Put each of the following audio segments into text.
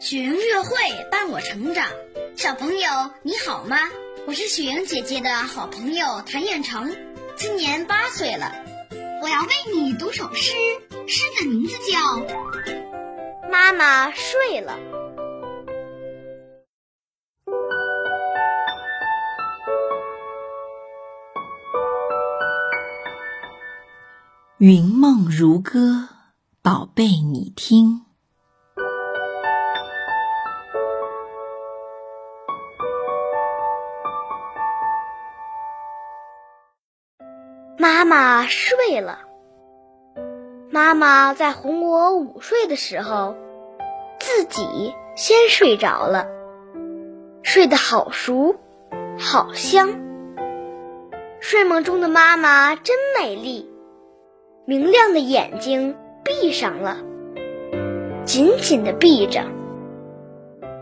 雪莹月会伴我成长，小朋友你好吗？我是雪莹姐姐的好朋友谭彦成，今年八岁了。我要为你读首诗，诗的名字叫《妈妈睡了》。云梦如歌，宝贝你听。妈睡了。妈妈在哄我午睡的时候，自己先睡着了，睡得好熟，好香。睡梦中的妈妈真美丽，明亮的眼睛闭上了，紧紧的闭着，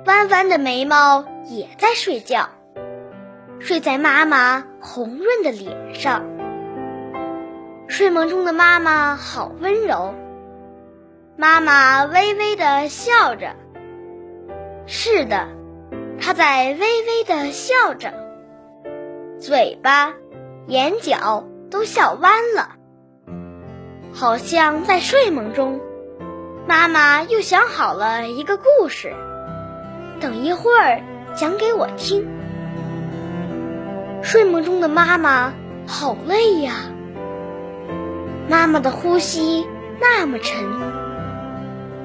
弯弯的眉毛也在睡觉，睡在妈妈红润的脸上。睡梦中的妈妈好温柔，妈妈微微的笑着。是的，她在微微的笑着，嘴巴、眼角都笑弯了，好像在睡梦中。妈妈又想好了一个故事，等一会儿讲给我听。睡梦中的妈妈好累呀。妈妈的呼吸那么沉，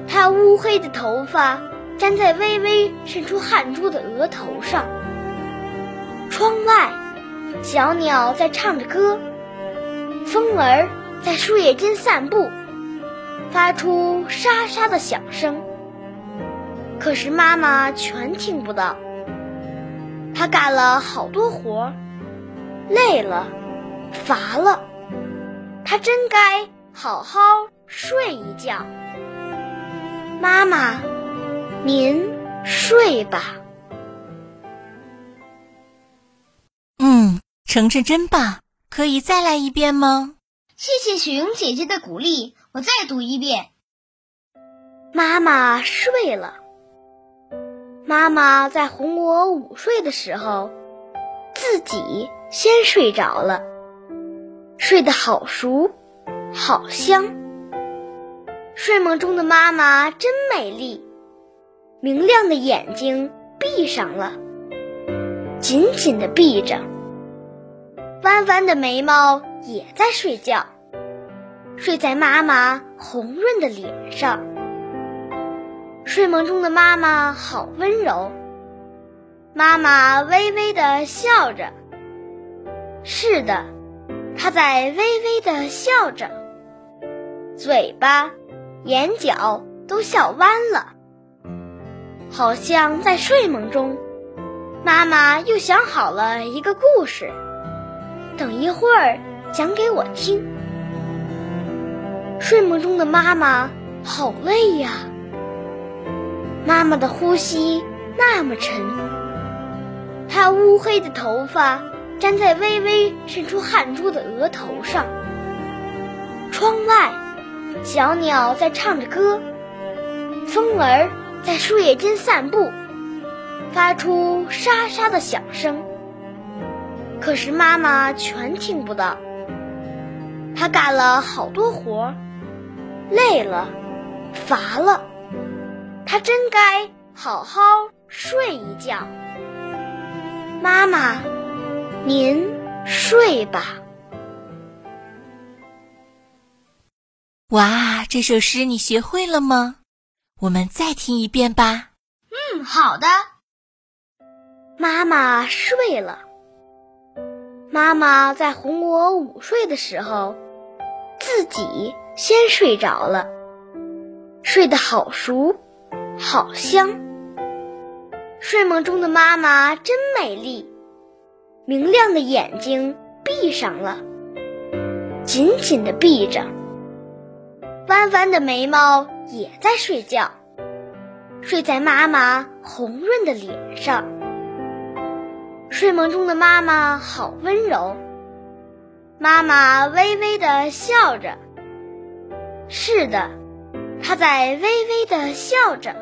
她乌黑的头发粘在微微渗出汗珠的额头上。窗外，小鸟在唱着歌，风儿在树叶间散步，发出沙沙的响声。可是妈妈全听不到。她干了好多活儿，累了，乏了。他真该好好睡一觉。妈妈，您睡吧。嗯，程程真棒，可以再来一遍吗？谢谢雪莹姐姐的鼓励，我再读一遍。妈妈睡了。妈妈在哄我午睡的时候，自己先睡着了。睡得好熟，好香。睡梦中的妈妈真美丽，明亮的眼睛闭上了，紧紧的闭着，弯弯的眉毛也在睡觉，睡在妈妈红润的脸上。睡梦中的妈妈好温柔，妈妈微微的笑着。是的。他在微微的笑着，嘴巴、眼角都笑弯了，好像在睡梦中。妈妈又想好了一个故事，等一会儿讲给我听。睡梦中的妈妈好累呀，妈妈的呼吸那么沉，她乌黑的头发。粘在微微渗出汗珠的额头上。窗外，小鸟在唱着歌，风儿在树叶间散步，发出沙沙的响声。可是妈妈全听不到。她干了好多活，累了，乏了。她真该好好睡一觉。妈妈。您睡吧。哇，这首诗你学会了吗？我们再听一遍吧。嗯，好的。妈妈睡了。妈妈在哄我午睡的时候，自己先睡着了，睡得好熟，好香。睡梦中的妈妈真美丽。明亮的眼睛闭上了，紧紧的闭着，弯弯的眉毛也在睡觉，睡在妈妈红润的脸上。睡梦中的妈妈好温柔，妈妈微微的笑着。是的，她在微微的笑着，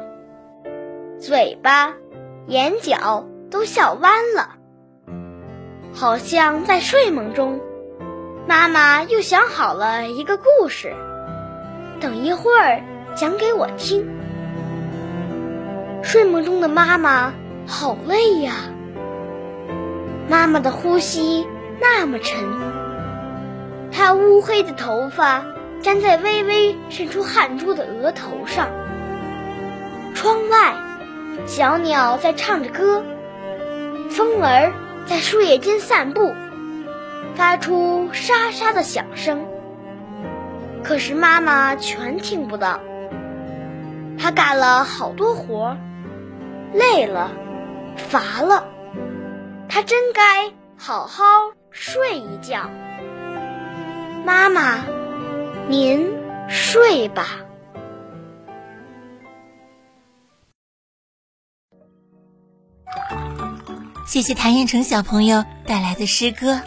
嘴巴、眼角都笑弯了，好像在睡梦中。妈妈又想好了一个故事，等一会儿讲给我听。睡梦中的妈妈好累呀，妈妈的呼吸那么沉，她乌黑的头发粘在微微渗出汗珠的额头上。窗外，小鸟在唱着歌，风儿在树叶间散步。发出沙沙的响声，可是妈妈全听不到。她干了好多活，累了，乏了，她真该好好睡一觉。妈妈，您睡吧。谢谢谭彦成小朋友带来的诗歌。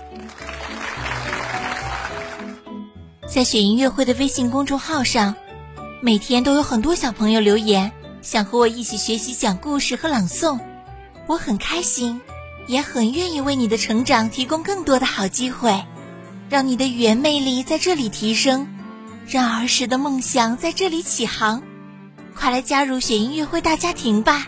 在雪音乐会的微信公众号上，每天都有很多小朋友留言，想和我一起学习讲故事和朗诵。我很开心，也很愿意为你的成长提供更多的好机会，让你的语言魅力在这里提升，让儿时的梦想在这里起航。快来加入雪音乐会大家庭吧！